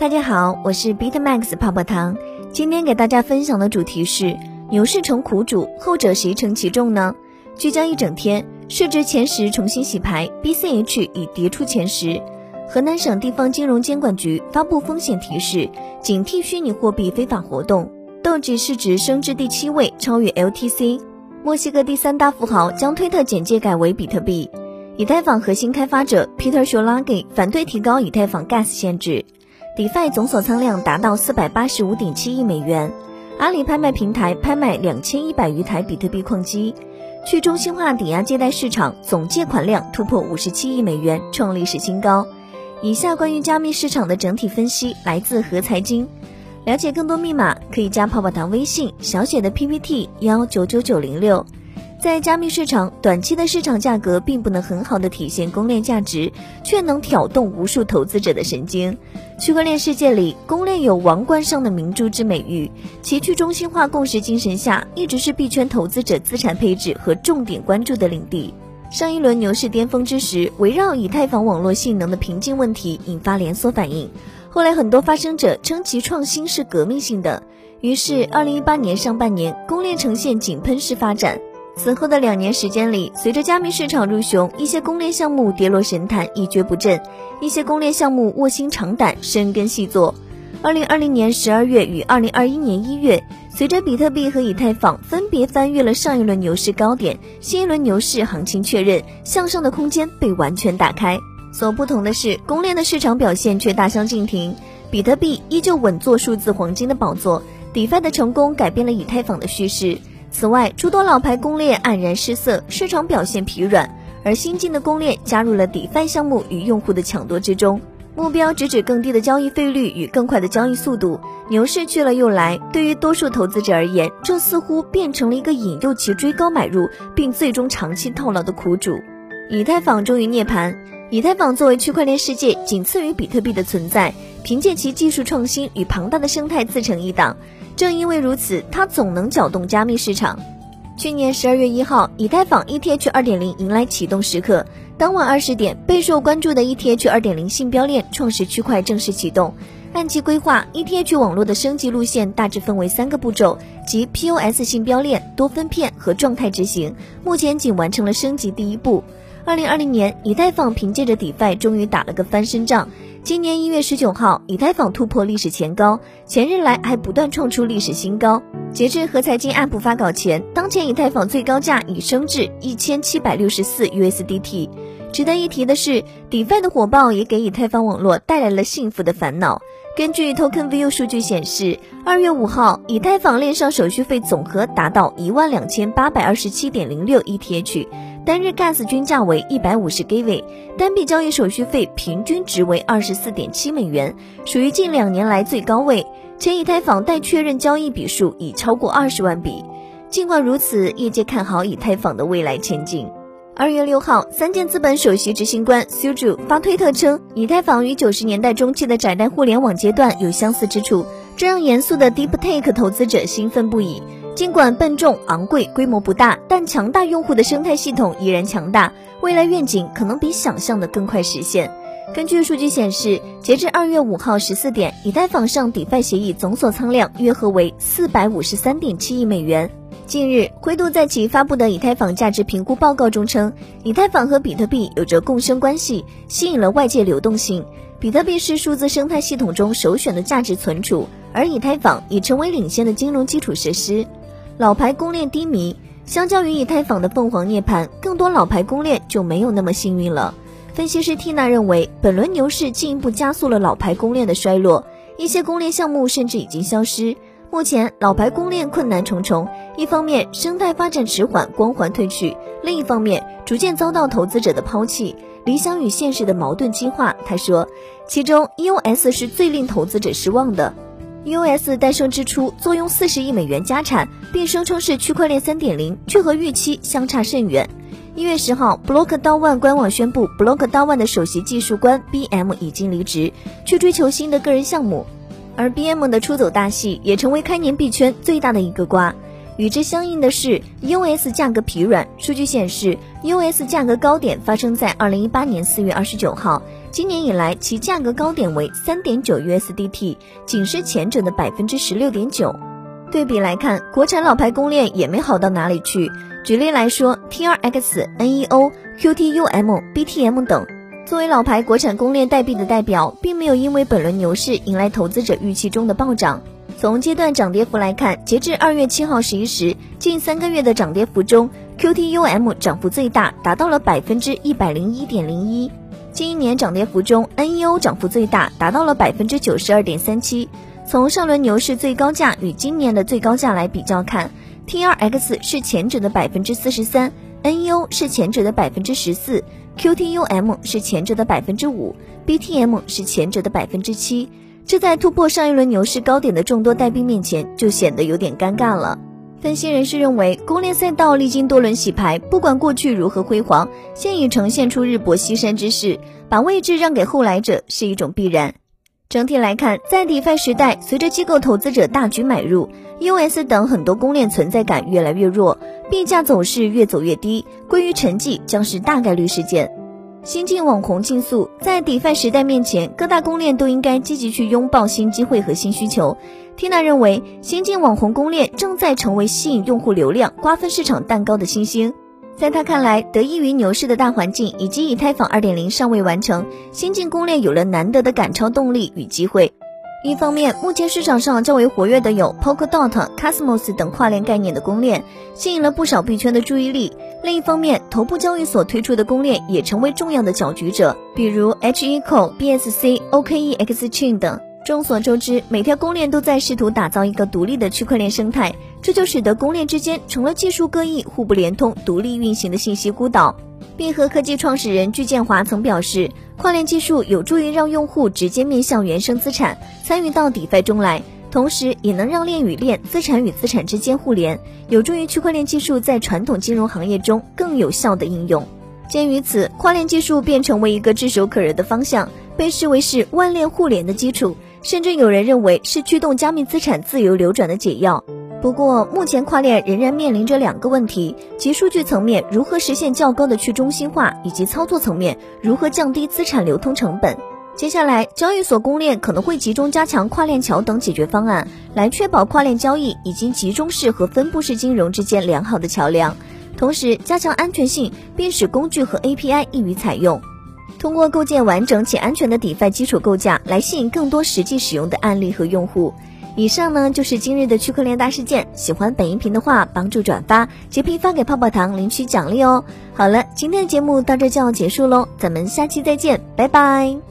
大家好，我是 Bitmax 泡泡糖。今天给大家分享的主题是牛市成苦主，后者谁承其重呢？聚焦一整天，市值前十重新洗牌，BCH 已跌出前十。河南省地方金融监管局发布风险提示，警惕虚拟货币非法活动。豆指市值升至第七位，超越 LTC。墨西哥第三大富豪将推特简介改为比特币。以太坊核心开发者 Peter Scolari 反对提高以太坊 Gas 限制。DeFi 总锁仓量达到四百八十五点七亿美元。阿里拍卖平台拍卖两千一百余台比特币矿机。去中心化抵押借贷市场总借款量突破五十七亿美元，创历史新高。以下关于加密市场的整体分析来自和财经。了解更多密码可以加泡泡糖微信小写的 PPT 幺九九九零六。在加密市场，短期的市场价格并不能很好的体现公链价值，却能挑动无数投资者的神经。区块链世界里，公链有王冠上的明珠之美誉，其去中心化共识精神下，一直是币圈投资者资产配置和重点关注的领地。上一轮牛市巅峰之时，围绕以太坊网络性能的瓶颈问题引发连锁反应，后来很多发声者称其创新是革命性的，于是二零一八年上半年，公链呈现井喷式发展。此后的两年时间里，随着加密市场入熊，一些公链项目跌落神坛，一蹶不振；一些公链项目卧薪尝胆，深耕细作。二零二零年十二月与二零二一年一月，随着比特币和以太坊分别翻越了上一轮牛市高点，新一轮牛市行情确认，向上的空间被完全打开。所不同的是，公链的市场表现却大相径庭，比特币依旧稳坐数字黄金的宝座，DeFi 的成功改变了以太坊的叙事。此外，诸多老牌公链黯然失色，市场表现疲软，而新进的公链加入了 DeFi 项目与用户的抢夺之中，目标直指更低的交易费率与更快的交易速度。牛市去了又来，对于多数投资者而言，这似乎变成了一个引诱其追高买入，并最终长期套牢的苦主。以太坊终于涅槃。以太坊作为区块链世界仅次于比特币的存在，凭借其技术创新与庞大的生态自成一档。正因为如此，它总能搅动加密市场。去年十二月一号，以太坊 ETH 二点零迎来启动时刻。当晚二十点，备受关注的 ETH 二点零信标链创始区块正式启动。按其规划，ETH 网络的升级路线大致分为三个步骤，即 POS 信标链、多分片和状态执行。目前仅完成了升级第一步。二零二零年，以太坊凭借着 DeFi 终于打了个翻身仗。今年一月十九号，以太坊突破历史前高，前日来还不断创出历史新高。截至和财经 App 发稿前，当前以太坊最高价已升至一千七百六十四 USDT。值得一提的是，DeFi 的火爆也给以太坊网络带来了幸福的烦恼。根据 TokenView 数据显示，二月五号，以太坊链上手续费总和达到一万两千八百二十七点零六 ETH。单日 gas 均价为一百五十 g v 单笔交易手续费平均值为二十四点七美元，属于近两年来最高位。且以太坊待确认交易笔数已超过二十万笔。尽管如此，业界看好以太坊的未来前景。二月六号，三箭资本首席执行官 Suju 发推特称，以太坊与九十年代中期的窄带互联网阶段有相似之处，这让严肃的 Deep Take 投资者兴奋不已。尽管笨重、昂贵、规模不大，但强大用户的生态系统依然强大。未来愿景可能比想象的更快实现。根据数据显示，截至二月五号十四点，以太坊上 DeFi 协议总锁仓量约合为四百五十三点七亿美元。近日，灰度在其发布的以太坊价值评估报告中称，以太坊和比特币有着共生关系，吸引了外界流动性。比特币是数字生态系统中首选的价值存储，而以太坊已成为领先的金融基础设施。老牌公链低迷，相较于以太坊的凤凰涅槃，更多老牌公链就没有那么幸运了。分析师 Tina 认为，本轮牛市进一步加速了老牌公链的衰落，一些公链项目甚至已经消失。目前，老牌公链困难重重，一方面生态发展迟缓，光环褪去；另一方面，逐渐遭到投资者的抛弃，理想与现实的矛盾激化。他说，其中 EOS 是最令投资者失望的。U.S. 诞生之初，坐拥四十亿美元家产，并声称是区块链三点零，却和预期相差甚远。一月十号，Block d One 官网宣布，Block d One 的首席技术官 BM 已经离职，去追求新的个人项目。而 BM 的出走大戏，也成为开年币圈最大的一个瓜。与之相应的是 US 价格疲软。数据显示，US 价格高点发生在二零一八年四月二十九号，今年以来其价格高点为三点九 USDT，仅是前者的百分之十六点九。对比来看，国产老牌公链也没好到哪里去。举例来说，TRX、NEO、QTUM、BTM 等，作为老牌国产公链代币的代表，并没有因为本轮牛市迎来投资者预期中的暴涨。从阶段涨跌幅来看，截至二月七号十一时，近三个月的涨跌幅中，QTUM 涨幅最大，达到了百分之一百零一点零一；近一年涨跌幅中，NEO 涨幅最大，达到了百分之九十二点三七。从上轮牛市最高价与今年的最高价来比较看，TRX 是前者的百分之四十三，NEO 是前者的百分之十四，QTUM 是前者的百分之五，BTM 是前者的百分之七。这在突破上一轮牛市高点的众多代币面前，就显得有点尴尬了。分析人士认为，公链赛道历经多轮洗牌，不管过去如何辉煌，现已呈现出日薄西山之势，把位置让给后来者是一种必然。整体来看，在 DeFi 时代，随着机构投资者大举买入，US 等很多公链存在感越来越弱，币价走势越走越低，归于沉寂将是大概率事件。新晋网红竞速，在 DeFi 时代面前，各大公链都应该积极去拥抱新机会和新需求。Tina 认为，新晋网红公链正在成为吸引用户流量、瓜分市场蛋糕的新星。在他看来，得益于牛市的大环境以及以太坊2.0尚未完成，新晋公链有了难得的赶超动力与机会。一方面，目前市场上较为活跃的有 Polkadot、Cosmos 等跨链概念的公链，吸引了不少币圈的注意力。另一方面，头部交易所推出的公链也成为重要的搅局者，比如 HECO、BSC、OKEX Chain 等。众所周知，每条公链都在试图打造一个独立的区块链生态，这就使得公链之间成了技术各异、互不连通、独立运行的信息孤岛。币和科技创始人具建华曾表示，跨链技术有助于让用户直接面向原生资产，参与到 DeFi 中来，同时也能让链与链、资产与资产之间互联，有助于区块链技术在传统金融行业中更有效的应用。鉴于此，跨链技术便成为一个炙手可热的方向，被视为是万链互联的基础，甚至有人认为是驱动加密资产自由流转的解药。不过，目前跨链仍然面临着两个问题：即数据层面如何实现较高的去中心化，以及操作层面如何降低资产流通成本。接下来，交易所公链可能会集中加强跨链桥等解决方案，来确保跨链交易以及集中式和分布式金融之间良好的桥梁，同时加强安全性，并使工具和 API 易于采用。通过构建完整且安全的底费基础构架，来吸引更多实际使用的案例和用户。以上呢就是今日的区块链大事件。喜欢本音频的话，帮助转发截屏发给泡泡糖领取奖励哦。好了，今天的节目到这就要结束喽，咱们下期再见，拜拜。